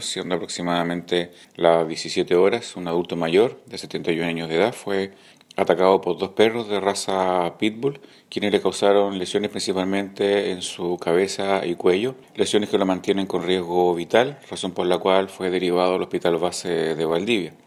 Siendo aproximadamente las 17 horas, un adulto mayor de 71 años de edad fue atacado por dos perros de raza pitbull, quienes le causaron lesiones principalmente en su cabeza y cuello, lesiones que lo mantienen con riesgo vital, razón por la cual fue derivado al hospital base de Valdivia.